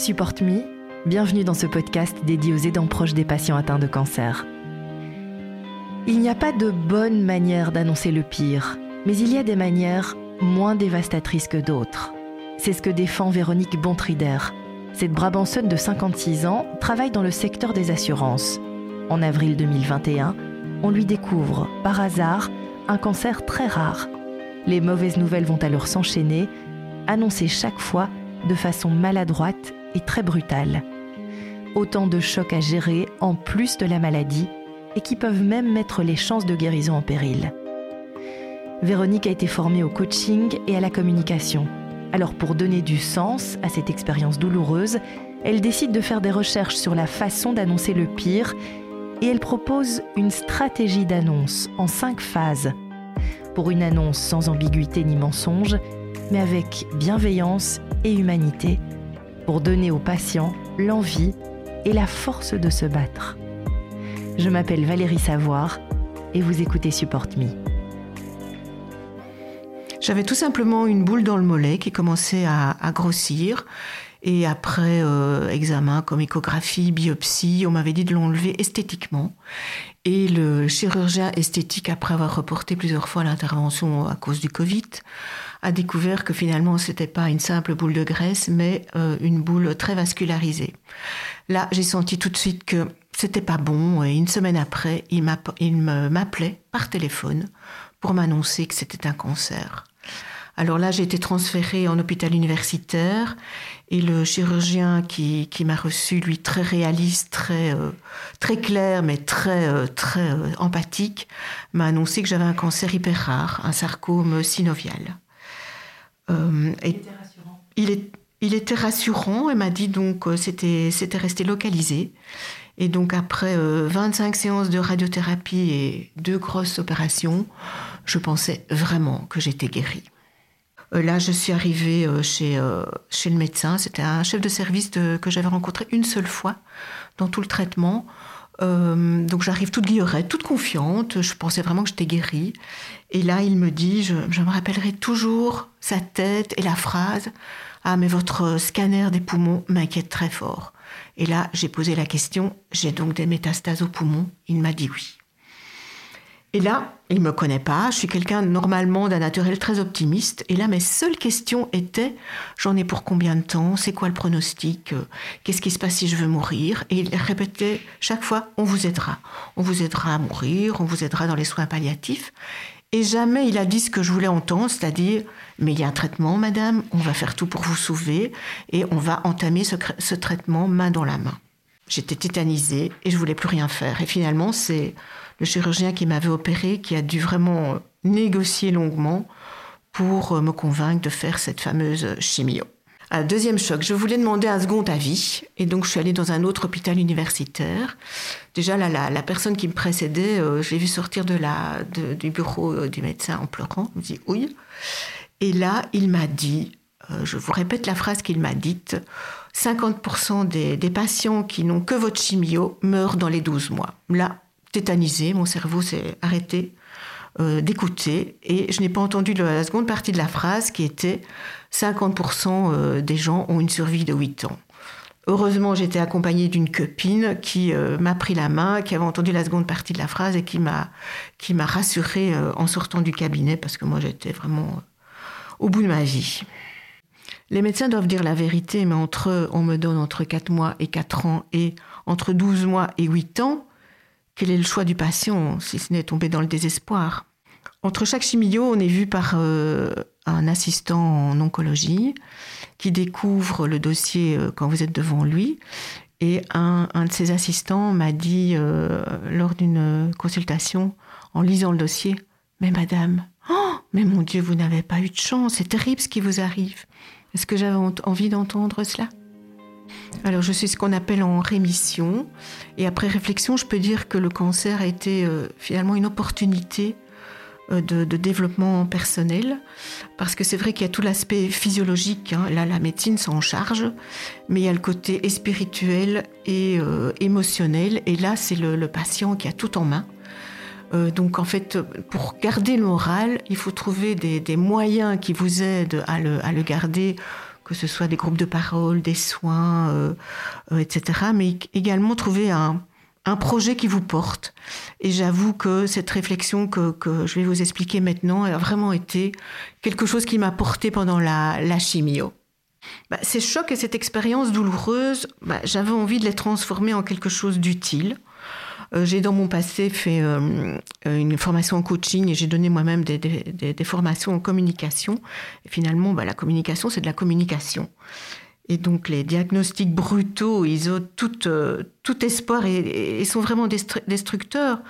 Support Me, bienvenue dans ce podcast dédié aux aidants proches des patients atteints de cancer. Il n'y a pas de bonne manière d'annoncer le pire, mais il y a des manières moins dévastatrices que d'autres. C'est ce que défend Véronique Bontrider. Cette Brabançonne de 56 ans travaille dans le secteur des assurances. En avril 2021, on lui découvre, par hasard, un cancer très rare. Les mauvaises nouvelles vont alors s'enchaîner, annoncées chaque fois de façon maladroite et très brutale. Autant de chocs à gérer en plus de la maladie et qui peuvent même mettre les chances de guérison en péril. Véronique a été formée au coaching et à la communication. Alors pour donner du sens à cette expérience douloureuse, elle décide de faire des recherches sur la façon d'annoncer le pire et elle propose une stratégie d'annonce en cinq phases. Pour une annonce sans ambiguïté ni mensonge, mais avec bienveillance et humanité, pour donner aux patients l'envie et la force de se battre. Je m'appelle Valérie Savoir et vous écoutez Support Me. J'avais tout simplement une boule dans le mollet qui commençait à, grossir. Et après euh, examen comme échographie, biopsie, on m'avait dit de l'enlever esthétiquement. Et le chirurgien esthétique, après avoir reporté plusieurs fois l'intervention à cause du Covid, a découvert que finalement c'était pas une simple boule de graisse, mais euh, une boule très vascularisée. Là, j'ai senti tout de suite que c'était pas bon. Et une semaine après, il m'appelait par téléphone pour m'annoncer que c'était un cancer. Alors là, j'ai été transférée en hôpital universitaire et le chirurgien qui, m'a reçu, lui très réaliste, très euh, très clair, mais très euh, très euh, empathique, m'a annoncé que j'avais un cancer hyper rare, un sarcome synovial. Il était rassurant. Il, était rassurant et m'a dit donc c'était c'était resté localisé. Et donc après 25 séances de radiothérapie et deux grosses opérations, je pensais vraiment que j'étais guérie. Euh, là, je suis arrivée euh, chez, euh, chez le médecin. C'était un chef de service que j'avais rencontré une seule fois dans tout le traitement. Donc j'arrive toute guillerette, toute confiante. Je pensais vraiment que j'étais guérie. Et là, il me dit, je, je, me rappellerai toujours sa tête et la phrase Ah, mais votre scanner des poumons m'inquiète très fort. Et là, j'ai posé la question J'ai donc des métastases aux poumons Il m'a dit oui. Et là, il me connaît pas. Je suis quelqu'un normalement d'un naturel très optimiste. Et là, mes seules questions étaient j'en ai pour combien de temps? C'est quoi le pronostic? Qu'est-ce qui se passe si je veux mourir? Et il répétait chaque fois on vous aidera. On vous aidera à mourir. On vous aidera dans les soins palliatifs. Et jamais il a dit ce que je voulais entendre, c'est-à-dire mais il y a un traitement, madame. On va faire tout pour vous sauver et on va entamer ce, ce traitement main dans la main. J'étais tétanisée et je voulais plus rien faire. Et finalement, c'est le chirurgien qui m'avait opéré qui a dû vraiment négocier longuement pour euh, me convaincre de faire cette fameuse chimio. Un deuxième choc, je voulais demander un second avis et donc je suis allée dans un autre hôpital universitaire. Déjà là, la, personne qui me précédait, euh, je l'ai vu sortir de la, du bureau euh, du médecin en pleurant. Il me dit oui. Et là, il m'a dit, je vous répète la phrase qu'il m'a dite, 50% des, des patients qui n'ont que votre chimio meurent dans les 12 mois. Là, tétanisé, mon cerveau s'est arrêté euh, d'écouter et je n'ai pas entendu la seconde partie de la phrase qui était 50% euh, des gens ont une survie de 8 ans. Heureusement, j'étais accompagnée d'une copine qui euh, m'a pris la main, qui avait entendu la seconde partie de la phrase et qui m'a qui m'a rassurée en sortant du cabinet parce que moi j'étais vraiment au bout de ma vie. Les médecins doivent dire la vérité, mais entre on me donne entre 4 mois et 4 ans et entre 12 mois et 8 ans. Quel est le choix du patient, si ce n'est tomber dans le désespoir? Entre chaque chimio, on est vu par euh, un assistant en oncologie qui découvre le dossier euh, quand vous êtes devant lui. Et un, de ses assistants m'a dit euh, lors d'une consultation, en lisant le dossier, Mais madame, oh, mais mon Dieu, vous n'avez pas eu de chance, c'est terrible ce qui vous arrive. Est-ce que j'avais envie d'entendre cela? Alors je suis ce qu'on appelle en rémission et après réflexion, je peux dire que le cancer a été euh, finalement une opportunité euh, de, développement personnel parce que c'est vrai qu'il y a tout l'aspect physiologique, hein. là la médecine s'en charge, mais il y a le côté spirituel et euh, émotionnel et là c'est le, patient qui a tout en main. donc en fait, pour garder le moral, il faut trouver des, moyens qui vous aident à le garder que ce soit des groupes de parole, des soins, etc. Mais également trouver un, un projet qui vous porte. Et j'avoue que cette réflexion que, je vais vous expliquer maintenant a vraiment été quelque chose qui m'a porté pendant la, la chimio. Bah, ces chocs et cette expérience douloureuse, bah, j'avais envie de les transformer en quelque chose d'utile. Euh, j'ai dans mon passé fait euh, une formation en coaching et j'ai donné moi-même des, formations en communication. Et finalement, bah, la communication, c'est de la communication. Et donc les diagnostics brutaux, ils ont tout, euh, espoir et, sont vraiment destructeurs.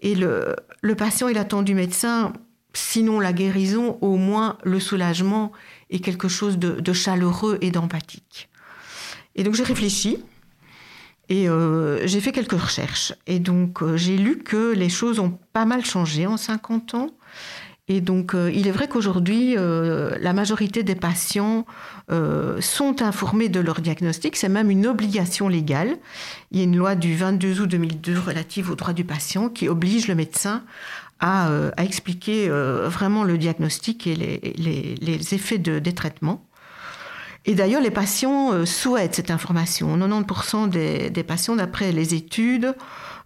Et le, le, patient, il attend du médecin, sinon la guérison, au moins le soulagement et quelque chose de, chaleureux et d'empathique. Et donc j'ai réfléchi et euh, j'ai fait quelques recherches. Et donc euh, j'ai lu que les choses ont pas mal changé en 50 ans et donc, euh, il est vrai qu'aujourd'hui, euh, la majorité des patients sont informés de leur diagnostic. C'est même une obligation légale. Il y a une loi du 22 août 2002 relative aux droits du patient qui oblige le médecin à, expliquer vraiment le diagnostic et les, effets des traitements. Et d'ailleurs, les patients souhaitent cette information. 90% des, patients, d'après les études,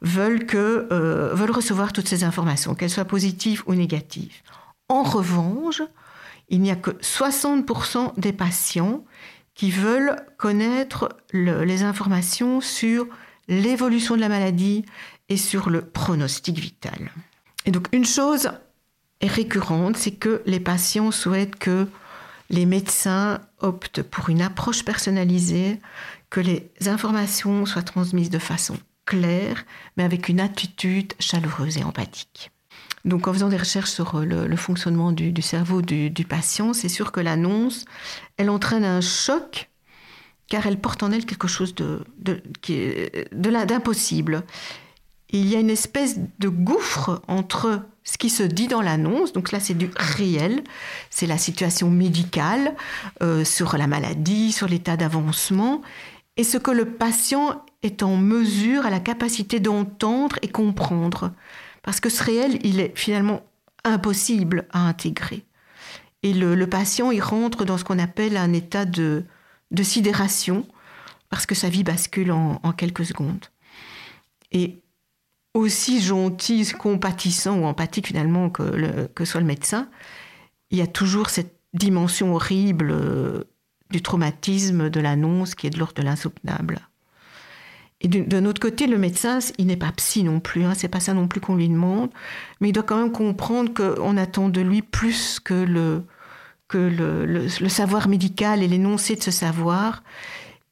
veulent, que, veulent recevoir toutes ces informations, qu'elles soient positives ou négatives. En revanche, il n'y a que 60% des patients qui veulent connaître les informations sur l'évolution de la maladie et sur le pronostic vital. Et donc une chose est récurrente, c'est que les patients souhaitent que les médecins optent pour une approche personnalisée, que les informations soient transmises de façon claire, mais avec une attitude chaleureuse et empathique. Donc en faisant des recherches sur euh, le, fonctionnement du, cerveau du, patient, c'est sûr que l'annonce, elle entraîne un choc car elle porte en elle quelque chose de, d'impossible. Il y a une espèce de gouffre entre ce qui se dit dans l'annonce, donc là c'est du réel, c'est la situation médicale euh, sur la maladie, sur l'état d'avancement, et ce que le patient est en mesure, à la capacité d'entendre et comprendre. Parce que ce réel, il est finalement impossible à intégrer. Et le, patient, il rentre dans ce qu'on appelle un état de, sidération, parce que sa vie bascule en, quelques secondes. Et aussi gentil, compatissant ou empathique finalement que, soit le médecin, il y a toujours cette dimension horrible euh, du traumatisme de l'annonce qui est de l'ordre de l'insoutenable. Et d'un autre côté, le médecin, il n'est pas psy non plus, hein, c'est pas ça non plus qu'on lui demande, mais il doit quand même comprendre qu'on attend de lui plus que le, savoir médical et l'énoncé de ce savoir.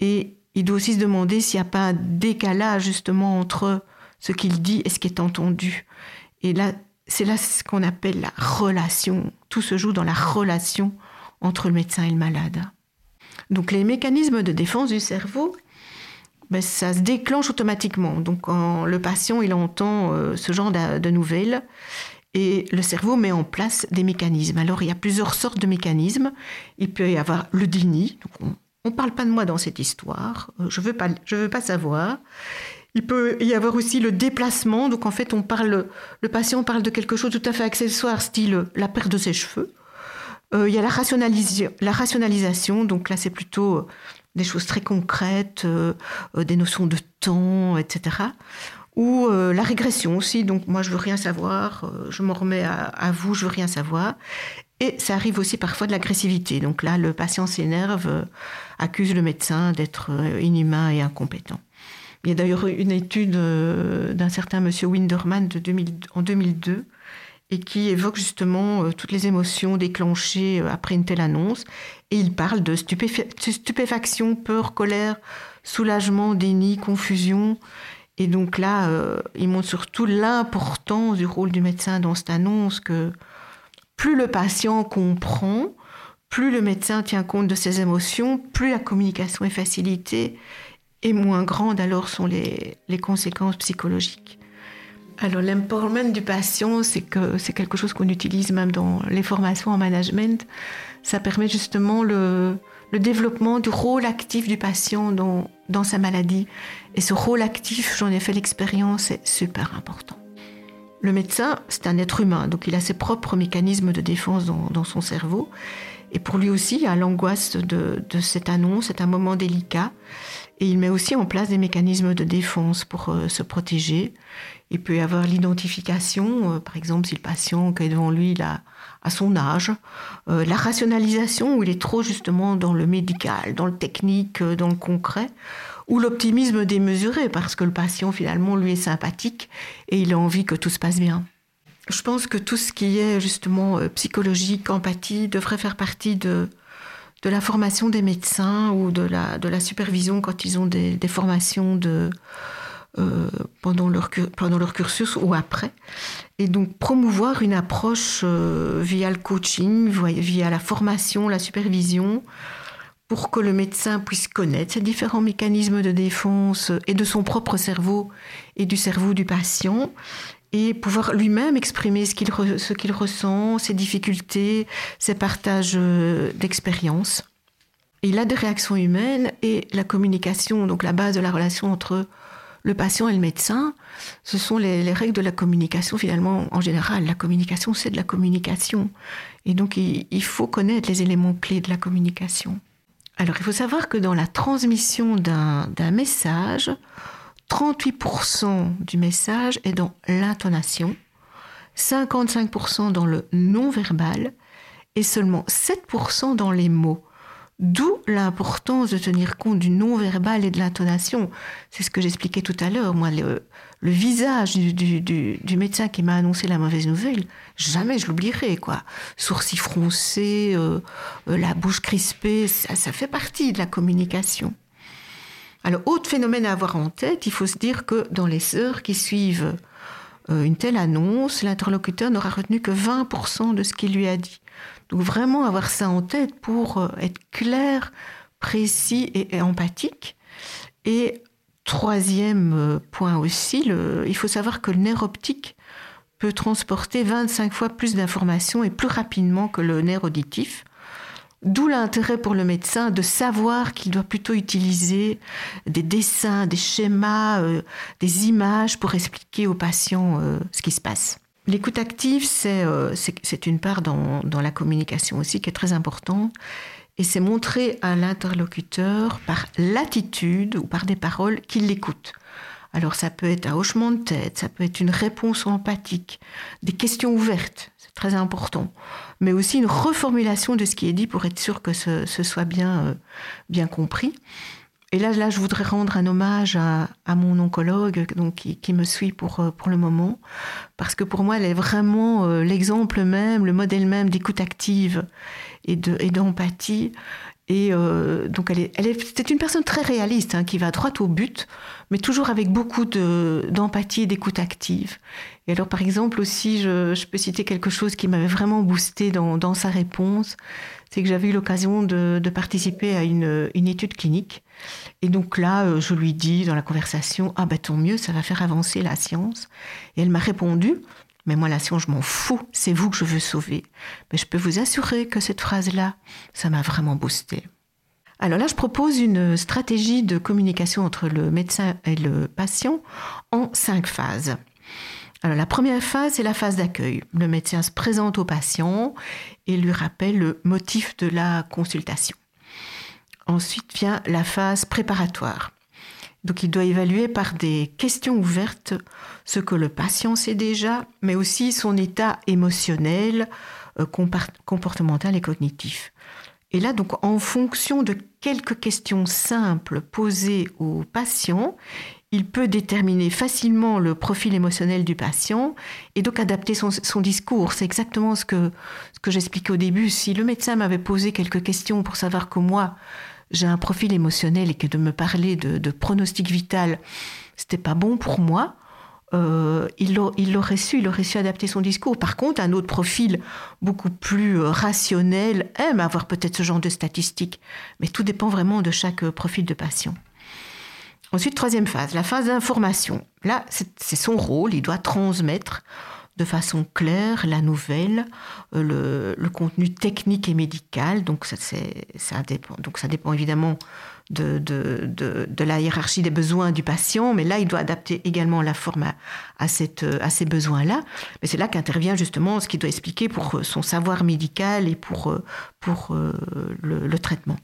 Et il doit aussi se demander s'il n'y a pas un décalage justement entre ce qu'il dit et ce qui est entendu. Et là, c'est là ce qu'on appelle la relation. Tout se joue dans la relation entre le médecin et le malade. Donc les mécanismes de défense du cerveau, ben, ça se déclenche automatiquement. Donc quand le patient il entend euh, ce genre de, nouvelles, et le cerveau met en place des mécanismes. Alors il y a plusieurs sortes de mécanismes. Il peut y avoir le déni. on ne parle pas de moi dans cette histoire. Euh, je veux pas, je veux pas savoir. Il peut y avoir aussi le déplacement. Donc en fait, on parle, le patient parle de quelque chose tout à fait accessoire, style la perte de ses cheveux. Euh, il y a la, rationalisation. Donc là, c'est plutôt des choses très concrètes, euh, euh, des notions de temps, etc. Ou euh, la régression aussi, donc moi je veux rien savoir, je m'en remets à, vous, je veux rien savoir. Et ça arrive aussi parfois de l'agressivité. Donc là, le patient s'énerve, accuse le médecin d'être inhumain et incompétent. Il y a d'ailleurs une étude d'un certain monsieur Winderman de en 2002 et qui évoque justement euh, toutes les émotions déclenchées euh, après une telle annonce. Et il parle de stupéfaction, peur, colère, soulagement, déni, confusion. Et donc là, euh, il montre surtout l'importance du rôle du médecin dans cette annonce, que plus le patient comprend, plus le médecin tient compte de ses émotions, plus la communication est facilitée et moins grandes alors sont les conséquences psychologiques. Alors l'empowerment du patient, c'est que c'est quelque chose qu'on utilise même dans les formations en management. Ça permet justement le, développement du rôle actif du patient dans, dans sa maladie. Et ce rôle actif, j'en ai fait l'expérience, c'est super important. Le médecin, c'est un être humain, donc il a ses propres mécanismes de défense dans, dans son cerveau. Et pour lui aussi, il y a l'angoisse de, de cette annonce, c'est un moment délicat. Et il met aussi en place des mécanismes de défense pour euh, se protéger. Il peut y avoir l'identification, euh, par exemple si le patient qui est devant lui a, à son âge, euh, la rationalisation où il est trop justement dans le médical, dans le technique, dans le concret, ou l'optimisme démesuré parce que le patient finalement lui est sympathique et il a envie que tout se passe bien. Je pense que tout ce qui est justement psychologique, empathie, devrait faire partie de, de la formation des médecins ou de la, de la supervision quand ils ont des, formations de, euh, pendant, leur, pendant leur cursus ou après. Et donc promouvoir une approche euh, via le coaching, via la formation, la supervision, pour que le médecin puisse connaître ces différents mécanismes de défense et de son propre cerveau et du cerveau du patient et pouvoir lui-même exprimer ce qu'il, ressent, ses difficultés, ses partages euh, d'expérience. Il a des réactions humaines et la communication, donc la base de la relation entre le patient et le médecin, ce sont les, règles de la communication finalement en général. La communication, c'est de la communication. Et donc il faut connaître les éléments clés de la communication. Alors il faut savoir que dans la transmission d'un, message, 38% du message est dans l'intonation, 55% dans le non-verbal et seulement 7% dans les mots. D'où l'importance de tenir compte du non-verbal et de l'intonation. C'est ce que j'expliquais tout à l'heure. Moi, le, visage du, médecin qui m'a annoncé la mauvaise nouvelle, jamais je l'oublierai. quoi. Sourcils froncés, euh, euh, la bouche crispée, ça fait partie de la communication. Alors, autre phénomène à avoir en tête, il faut se dire que dans les heures qui suivent euh, une telle annonce, l'interlocuteur n'aura retenu que 20% de ce qu'il lui a dit. Donc vraiment avoir ça en tête pour euh, être clair, précis et, empathique. Et troisième euh, point aussi, il faut savoir que le nerf optique peut transporter 25 fois plus d'informations et plus rapidement que le nerf auditif. D'où l'intérêt pour le médecin de savoir qu'il doit plutôt utiliser des dessins, des schémas, euh, des images pour expliquer aux patients euh, ce qui se passe. L'écoute active, c'est euh, une part dans, la communication aussi qui est très importante. Et c'est montrer à l'interlocuteur par l'attitude ou par des paroles qu'il l'écoute. Alors ça peut être un hochement de tête, ça peut être une réponse empathique, des questions ouvertes, c'est très important, mais aussi une reformulation de ce qui est dit pour être sûr que ce, soit bien, euh, bien compris. Et là, là, je voudrais rendre un hommage à, mon oncologue donc, qui, me suit pour, euh, pour le moment, parce que pour moi, elle est vraiment euh, l'exemple même, le modèle même d'écoute active et d'empathie. Et euh, donc, elle est, elle est, c'est une personne très réaliste hein, qui va droit au but, mais toujours avec beaucoup de, d'empathie et d'écoute active. Et alors, par exemple, aussi, je, je peux citer quelque chose qui m'avait vraiment boosté dans, dans sa réponse, c'est que j'avais eu l'occasion de, participer à une, une, étude clinique. Et donc là, euh, je lui dis dans la conversation, ah ben tant mieux, ça va faire avancer la science. Et elle m'a répondu, mais moi, la science, je m'en fous. C'est vous que je veux sauver. Mais je peux vous assurer que cette phrase-là, ça m'a vraiment boosté. Alors là, je propose une stratégie de communication entre le médecin et le patient en cinq phases. Alors la première phase, c'est la phase d'accueil. Le médecin se présente au patient et lui rappelle le motif de la consultation. Ensuite vient la phase préparatoire. Donc il doit évaluer par des questions ouvertes ce que le patient sait déjà, mais aussi son état émotionnel, euh, comportemental et cognitif. Et là, donc, en fonction de quelques questions simples posées au patient, il peut déterminer facilement le profil émotionnel du patient et donc adapter son, discours. C'est exactement ce que, ce que j'expliquais au début. Si le médecin m'avait posé quelques questions pour savoir que moi, j'ai un profil émotionnel et que de me parler de, pronostic vital, c'était pas bon pour moi. Euh, il l'aurait su, il aurait su adapter son discours. Par contre, un autre profil beaucoup plus euh, rationnel aime avoir peut-être ce genre de statistiques, mais tout dépend vraiment de chaque euh, profil de patient. Ensuite, troisième phase, la phase d'information. Là, c'est son rôle, il doit transmettre de façon claire la nouvelle, le, contenu technique et médical. Donc ça, ça dépend. Donc ça dépend évidemment de, de, la hiérarchie des besoins du patient, mais là, il doit adapter également la forme à, cette, à ces besoins-là. Mais c'est là qu'intervient justement ce qu'il doit expliquer pour son savoir médical et pour, pour le, le traitement.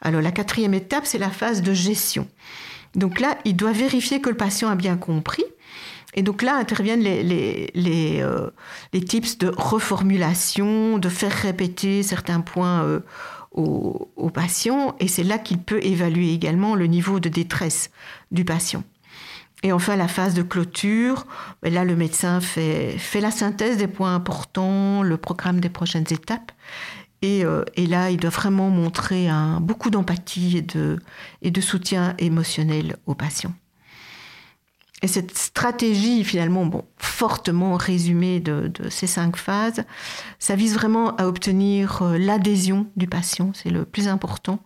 Alors la quatrième étape, c'est la phase de gestion. Donc là, il doit vérifier que le patient a bien compris. Et donc là interviennent les, les, euh, tips de reformulation, de faire répéter certains points euh, au, patient. Et c'est là qu'il peut évaluer également le niveau de détresse du patient. Et enfin, la phase de clôture, là, le médecin fait la synthèse des points importants, le programme des prochaines étapes. Euh, et, là, il doit vraiment montrer beaucoup d'empathie et de, et de soutien émotionnel aux patients. Et cette stratégie, finalement, bon, fortement résumée de, ces cinq phases, ça vise vraiment à obtenir euh, l'adhésion du patient, c'est le plus important,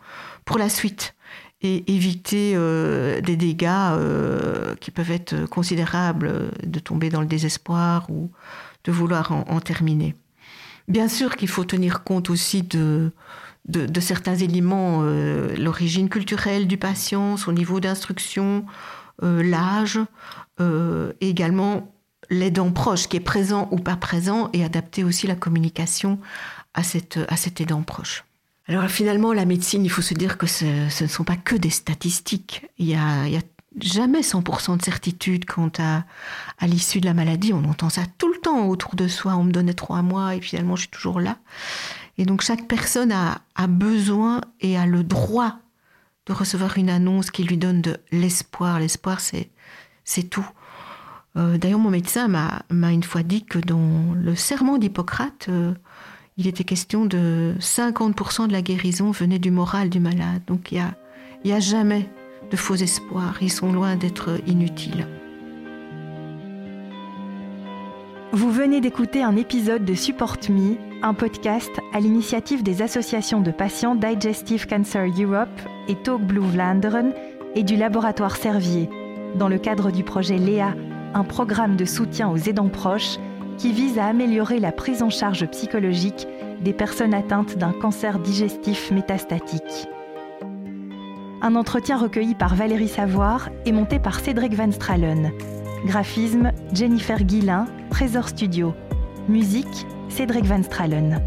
pour la suite, et éviter euh, des dégâts qui peuvent être considérables, de tomber dans le désespoir ou de vouloir en terminer. Bien sûr qu'il faut tenir compte aussi de, certains éléments, euh, l'origine culturelle du patient, son niveau d'instruction, euh, l'âge, euh, également l'aidant proche qui est présent ou pas présent, et adapter aussi la communication à, cet aidant proche. Alors finalement, la médecine, il faut se dire que ce, ne sont pas que des statistiques. Jamais 100% de certitude quant à, à l'issue de la maladie. On entend ça tout le temps autour de soi. On me donnait trois mois et finalement je suis toujours là. Et donc chaque personne a, a besoin et a le droit de recevoir une annonce qui lui donne de l'espoir. L'espoir, c'est, c'est tout. Euh, d'ailleurs, mon médecin m'a, m'a une fois dit que dans le serment d'Hippocrate, euh, il était question de 50% de la guérison venait du moral du malade. Donc il n'y a, y a jamais de faux espoirs, ils sont loin d'être inutiles. Vous venez d'écouter un épisode de Support Me, un podcast à l'initiative des associations de patients Digestive Cancer Europe et Talk Blue Vlaanderen et du laboratoire Servier, dans le cadre du projet Léa, un programme de soutien aux aidants proches qui vise à améliorer la prise en charge psychologique des personnes atteintes d'un cancer digestif métastatique. Un entretien recueilli par Valérie Savoir et monté par Cédric Van Stralen. Graphisme Jennifer Guillain, Trésor Studio. Musique Cédric Van Stralen.